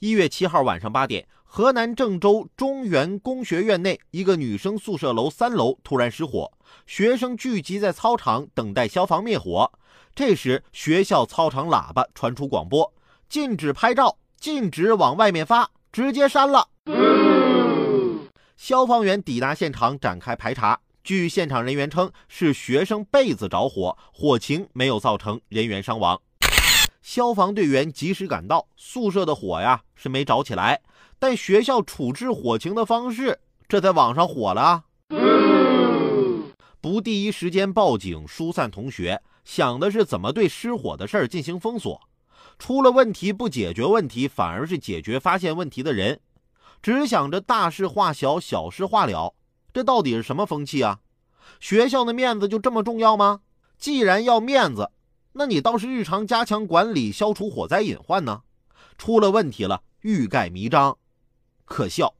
一月七号晚上八点，河南郑州中原工学院内一个女生宿舍楼三楼突然失火，学生聚集在操场等待消防灭火。这时，学校操场喇叭传出广播：禁止拍照，禁止往外面发，直接删了。消防员抵达现场展开排查，据现场人员称，是学生被子着火，火情没有造成人员伤亡。消防队员及时赶到，宿舍的火呀是没着起来，但学校处置火情的方式，这在网上火了。不第一时间报警疏散同学，想的是怎么对失火的事儿进行封锁。出了问题不解决问题，反而是解决发现问题的人，只想着大事化小，小事化了，这到底是什么风气啊？学校的面子就这么重要吗？既然要面子。那你倒是日常加强管理，消除火灾隐患呢？出了问题了，欲盖弥彰，可笑。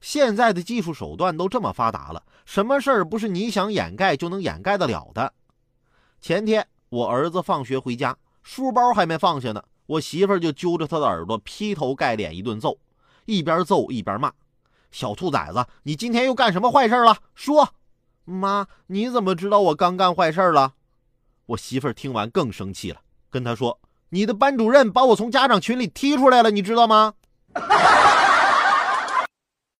现在的技术手段都这么发达了，什么事儿不是你想掩盖就能掩盖得了的？前天我儿子放学回家，书包还没放下呢，我媳妇儿就揪着他的耳朵劈头盖脸一顿揍，一边揍一边骂：“小兔崽子，你今天又干什么坏事了？说，妈，你怎么知道我刚干坏事了？”我媳妇儿听完更生气了，跟他说：“你的班主任把我从家长群里踢出来了，你知道吗？”